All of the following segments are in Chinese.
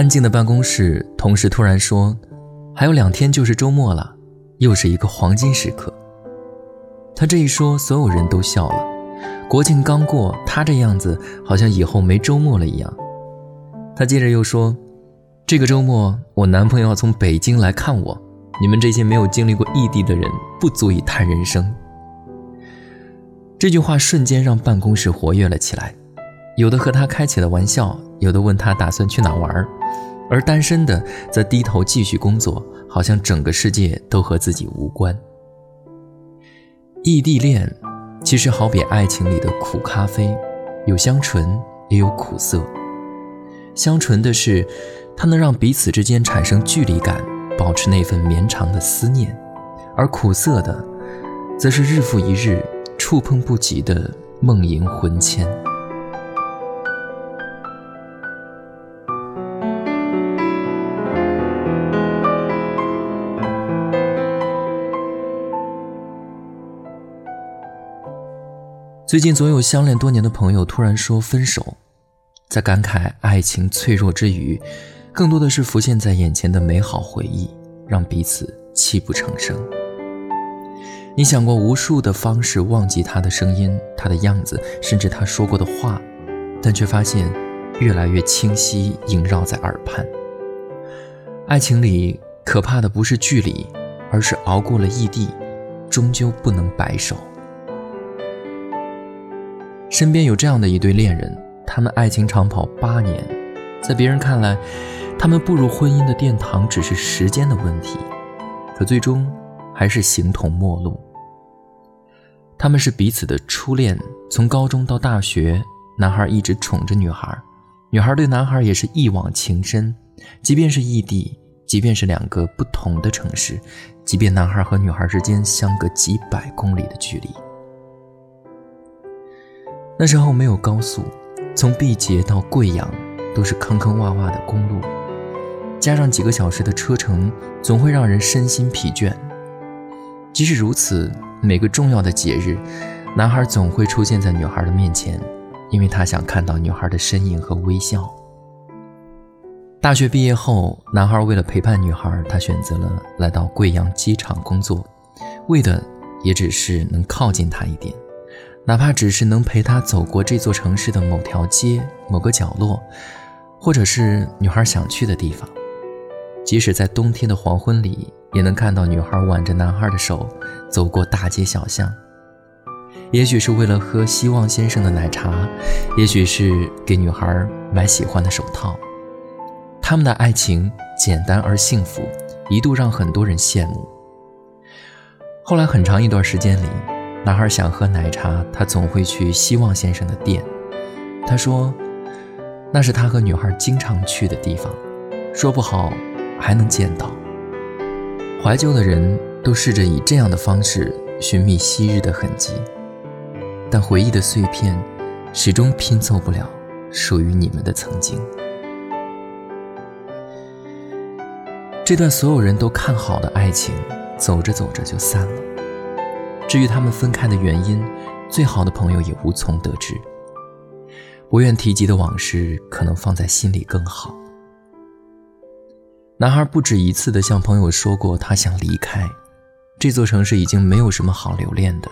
安静的办公室，同事突然说：“还有两天就是周末了，又是一个黄金时刻。”他这一说，所有人都笑了。国庆刚过，他这样子好像以后没周末了一样。他接着又说：“这个周末，我男朋友要从北京来看我。你们这些没有经历过异地的人，不足以谈人生。”这句话瞬间让办公室活跃了起来，有的和他开起了玩笑，有的问他打算去哪玩儿，而单身的则低头继续工作，好像整个世界都和自己无关。异地恋。其实好比爱情里的苦咖啡，有香醇也有苦涩。香醇的是，它能让彼此之间产生距离感，保持那份绵长的思念；而苦涩的，则是日复一日触碰不及的梦萦魂牵。最近，总有相恋多年的朋友突然说分手，在感慨爱情脆弱之余，更多的是浮现在眼前的美好回忆，让彼此泣不成声。你想过无数的方式忘记他的声音、他的样子，甚至他说过的话，但却发现越来越清晰，萦绕在耳畔。爱情里可怕的不是距离，而是熬过了异地，终究不能白首。身边有这样的一对恋人，他们爱情长跑八年，在别人看来，他们步入婚姻的殿堂只是时间的问题，可最终还是形同陌路。他们是彼此的初恋，从高中到大学，男孩一直宠着女孩，女孩对男孩也是一往情深。即便是异地，即便是两个不同的城市，即便男孩和女孩之间相隔几百公里的距离。那时候没有高速，从毕节到贵阳都是坑坑洼洼的公路，加上几个小时的车程，总会让人身心疲倦。即使如此，每个重要的节日，男孩总会出现在女孩的面前，因为他想看到女孩的身影和微笑。大学毕业后，男孩为了陪伴女孩，他选择了来到贵阳机场工作，为的也只是能靠近她一点。哪怕只是能陪他走过这座城市的某条街、某个角落，或者是女孩想去的地方，即使在冬天的黄昏里，也能看到女孩挽着男孩的手走过大街小巷。也许是为了喝希望先生的奶茶，也许是给女孩买喜欢的手套。他们的爱情简单而幸福，一度让很多人羡慕。后来很长一段时间里。男孩想喝奶茶，他总会去希望先生的店。他说，那是他和女孩经常去的地方，说不好还能见到。怀旧的人都试着以这样的方式寻觅昔日的痕迹，但回忆的碎片始终拼凑不了属于你们的曾经。这段所有人都看好的爱情，走着走着就散了。至于他们分开的原因，最好的朋友也无从得知。不愿提及的往事，可能放在心里更好。男孩不止一次地向朋友说过，他想离开这座城市，已经没有什么好留恋的，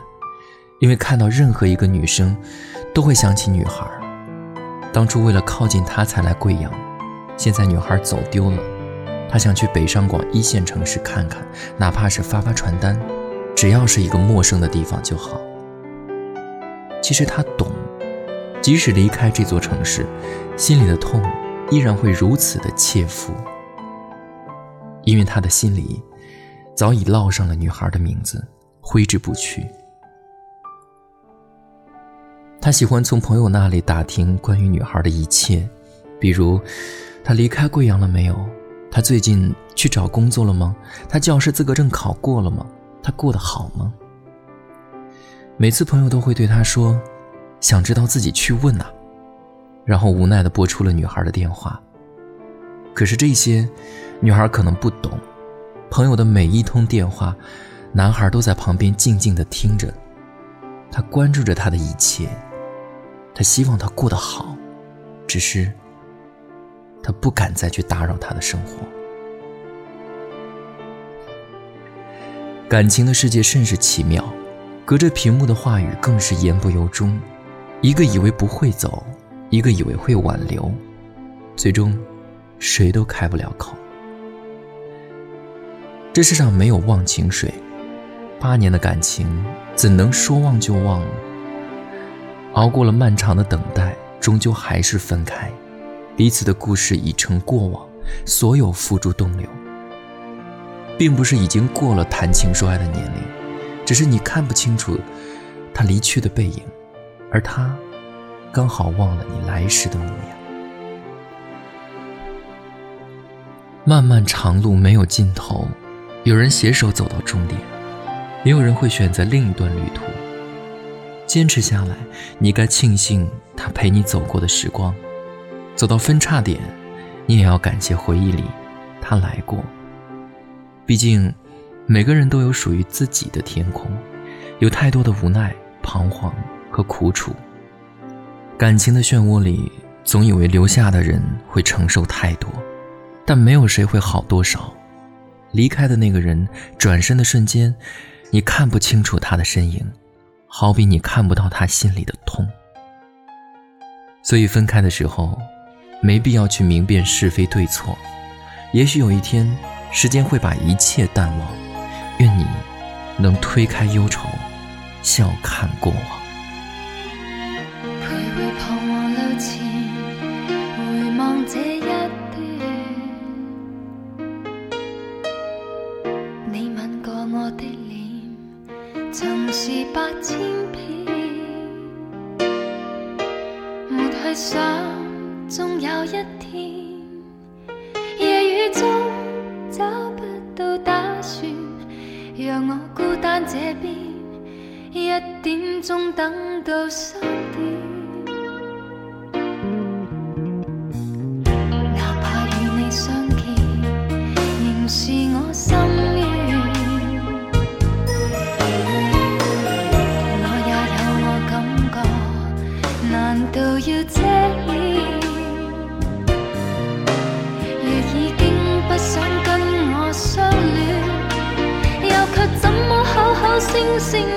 因为看到任何一个女生，都会想起女孩。当初为了靠近她才来贵阳，现在女孩走丢了，他想去北上广一线城市看看，哪怕是发发传单。只要是一个陌生的地方就好。其实他懂，即使离开这座城市，心里的痛依然会如此的切肤，因为他的心里早已烙上了女孩的名字，挥之不去。他喜欢从朋友那里打听关于女孩的一切，比如她离开贵阳了没有？她最近去找工作了吗？她教师资格证考过了吗？他过得好吗？每次朋友都会对他说：“想知道自己去问呐。”然后无奈地拨出了女孩的电话。可是这些，女孩可能不懂。朋友的每一通电话，男孩都在旁边静静地听着。他关注着她的一切，他希望她过得好，只是，他他不敢再去打扰他的生活。感情的世界甚是奇妙，隔着屏幕的话语更是言不由衷。一个以为不会走，一个以为会挽留，最终谁都开不了口。这世上没有忘情水，八年的感情怎能说忘就忘呢？熬过了漫长的等待，终究还是分开，彼此的故事已成过往，所有付诸东流。并不是已经过了谈情说爱的年龄，只是你看不清楚他离去的背影，而他刚好忘了你来时的模样。漫漫长路没有尽头，有人携手走到终点，也有人会选择另一段旅途。坚持下来，你该庆幸他陪你走过的时光；走到分叉点，你也要感谢回忆里他来过。毕竟，每个人都有属于自己的天空，有太多的无奈、彷徨和苦楚。感情的漩涡里，总以为留下的人会承受太多，但没有谁会好多少。离开的那个人转身的瞬间，你看不清楚他的身影，好比你看不到他心里的痛。所以分开的时候，没必要去明辨是非对错。也许有一天。时间会把一切淡忘，愿你能推开忧愁，笑看过往。徘徊彷徨路前，回望这一段，你吻过我的脸，曾是百千遍，没去想，终有一天，这边，一点钟等到三点。assim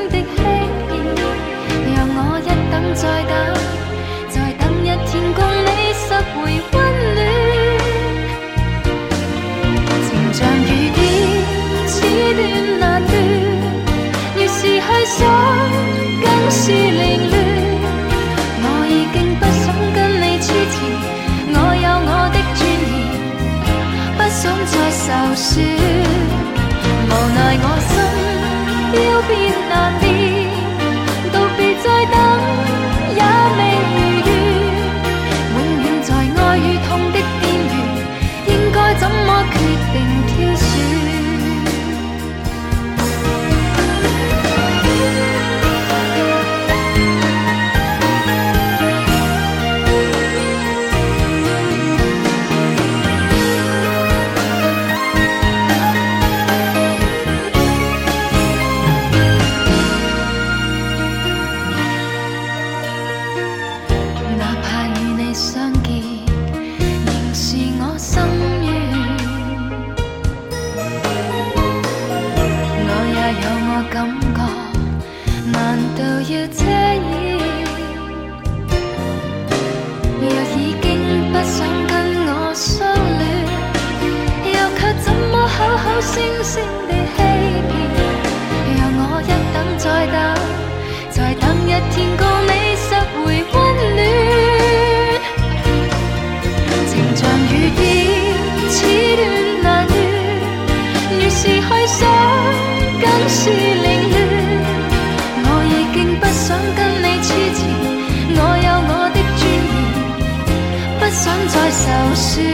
都是